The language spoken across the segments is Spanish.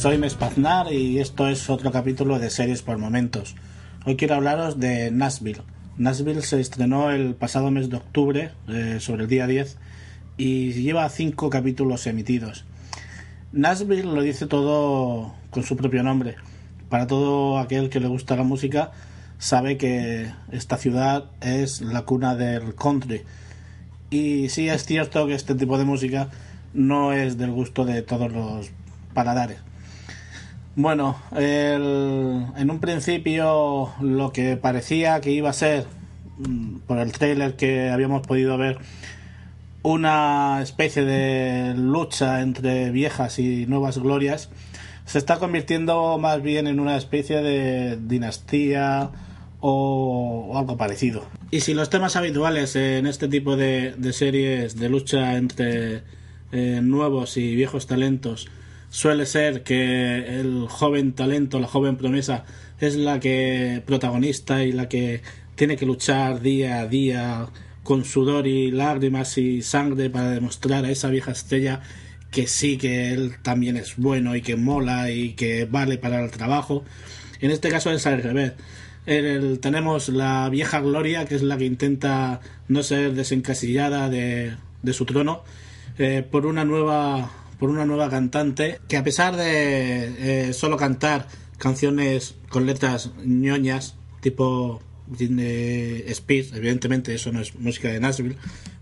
soy Mespaznar y esto es otro capítulo de Series por Momentos. Hoy quiero hablaros de Nashville. Nashville se estrenó el pasado mes de octubre, eh, sobre el día 10, y lleva cinco capítulos emitidos. Nashville lo dice todo con su propio nombre. Para todo aquel que le gusta la música, sabe que esta ciudad es la cuna del country. Y sí es cierto que este tipo de música no es del gusto de todos los paladares. Bueno, en un principio lo que parecía que iba a ser, mm, por el trailer que habíamos podido ver, una especie de lucha entre viejas y nuevas glorias, se está convirtiendo más bien en una especie de dinastía o, algo parecido. Y si los temas habituales en este tipo de, series de lucha entre eh, nuevos y viejos talentos suele ser que el joven talento, la joven promesa, es la que protagonista y la que tiene que luchar día a día con sudor y lágrimas y sangre para demostrar a esa vieja estrella que sí que él también es bueno y que mola y que vale para el trabajo. En este caso es al revés. tenemos la vieja Gloria, que es la que intenta no ser desencasillada de, de su trono, eh, por una nueva por una nueva cantante que a pesar de eh, solo cantar canciones con letras ñoñas tipo de Speed, evidentemente eso no es música de Nashville,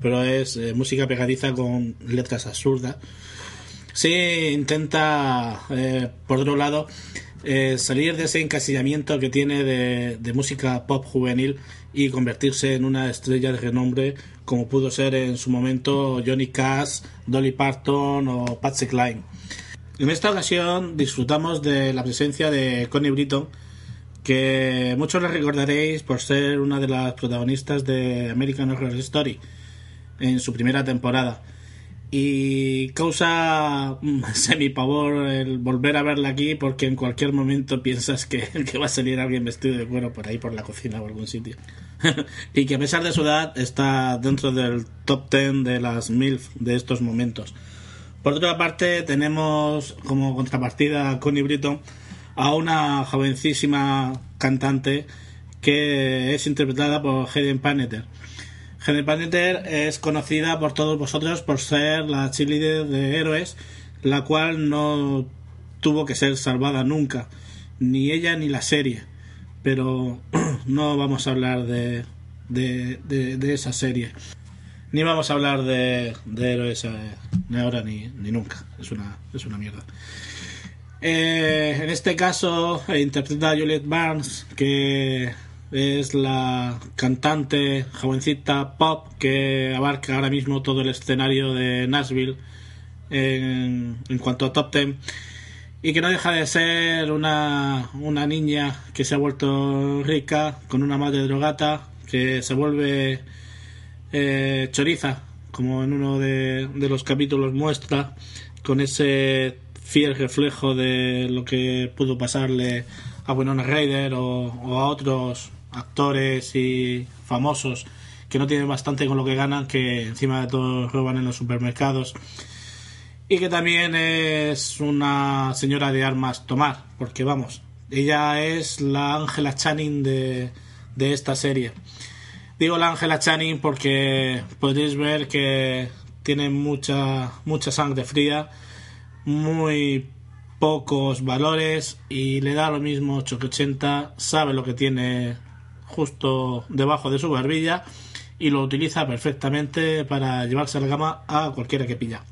pero es eh, música pegadiza con letras absurdas. Sí intenta, eh, por otro lado, salir de ese encasillamiento que tiene de, de música pop juvenil y convertirse en una estrella de renombre como pudo ser en su momento Johnny Cash, Dolly Parton o Patsy Cline. En esta ocasión disfrutamos de la presencia de Connie Britton, que muchos la recordaréis por ser una de las protagonistas de American Horror Story en su primera temporada. Y causa semi pavor el volver a verla aquí porque en cualquier momento piensas que, que va a salir alguien vestido de cuero por ahí por la cocina o algún sitio. y que a pesar de su edad está dentro del top 10 de las MILF de estos momentos. Por otra parte, tenemos como contrapartida a Connie Britton a una jovencísima cantante que es interpretada por Hayden Panettiere. Hayden Panettiere es conocida por todos vosotros por ser la cheerleader de Héroes, la cual no tuvo que ser salvada nunca, ni ella ni la serie pero no vamos a hablar de, de, esa serie. Ni vamos a hablar de, de héroes ni ahora ni, ni, nunca. Es una, es una mierda. Eh, en este caso eh, interpreta a Juliette Barnes, que es la cantante jovencita pop que abarca ahora mismo todo el escenario de Nashville en, cuanto a top ten. Y que no deja de ser una, una niña que se ha vuelto rica con una madre drogata que se vuelve eh, choriza como en uno de, los capítulos muestra con ese fiel reflejo de lo que pudo pasarle a Winona Ryder o a otros actores y famosos que no tienen bastante con lo que ganan que encima de todo roban en los supermercados y que también es una señora de armas tomar, porque vamos, ella es la Angela Channing de, de esta serie. Digo la Angela Channing porque podéis ver que tiene mucha, mucha sangre fría, muy pocos valores y le da lo mismo 880, sabe lo que tiene justo debajo de su barbilla y lo utiliza perfectamente para llevarse la cama a cualquiera que pilla.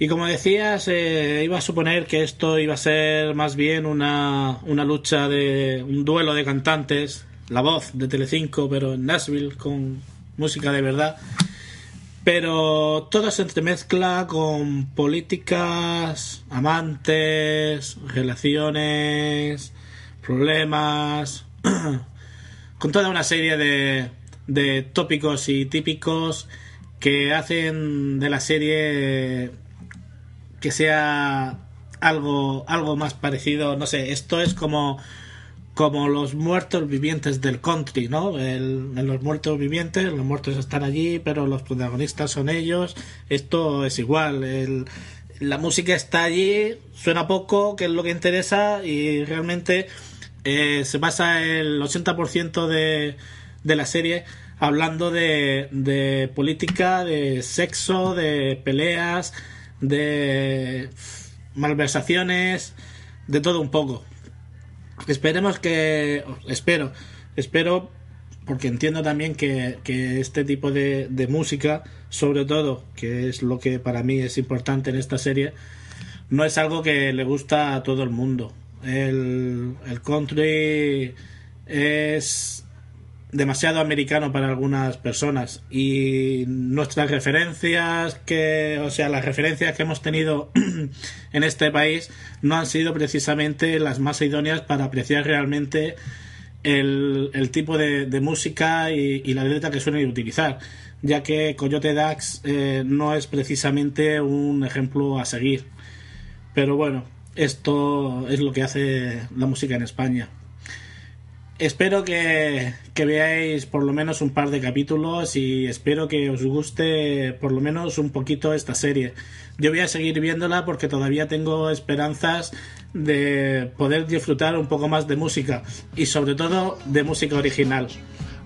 Y como decías, eh, iba a suponer que esto iba a ser más bien una, una lucha de un duelo de cantantes, la voz de Telecinco, pero en Nashville con música de verdad. Pero todo se entremezcla con políticas, amantes, relaciones, problemas, con toda una serie de, de tópicos y típicos que hacen de la serie que sea algo algo más parecido no sé esto es como como los muertos vivientes del country, ¿no? El, los muertos vivientes, los muertos están allí, pero los protagonistas son ellos. Esto es igual. La música está allí, suena poco, que es lo que interesa, y realmente eh, se basa el 80% de, de la serie hablando de, de política, de sexo, de peleas, de malversaciones, de todo un poco. Esperemos que. Espero. Espero. Porque entiendo también que, que este tipo de, de, música, sobre todo, que es lo que para mí es importante en esta serie, no es algo que le gusta a todo el mundo. El, el country es demasiado americano para algunas personas y nuestras referencias que o sea las referencias que hemos tenido en este país no han sido precisamente las más idóneas para apreciar realmente el, el tipo de, música y, y, la letra que suelen utilizar ya que Coyote Dax eh, no es precisamente un ejemplo a seguir. Pero bueno esto es lo que hace la música en España espero que, veáis por lo menos un par de capítulos y espero que os guste por lo menos un poquito esta serie. Yo voy a seguir viéndola porque todavía tengo esperanzas de poder disfrutar un poco más de música y sobre todo de música original.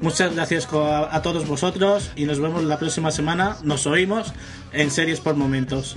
Muchas gracias a todos vosotros y nos vemos la próxima semana. Nos oímos en Series por Momentos.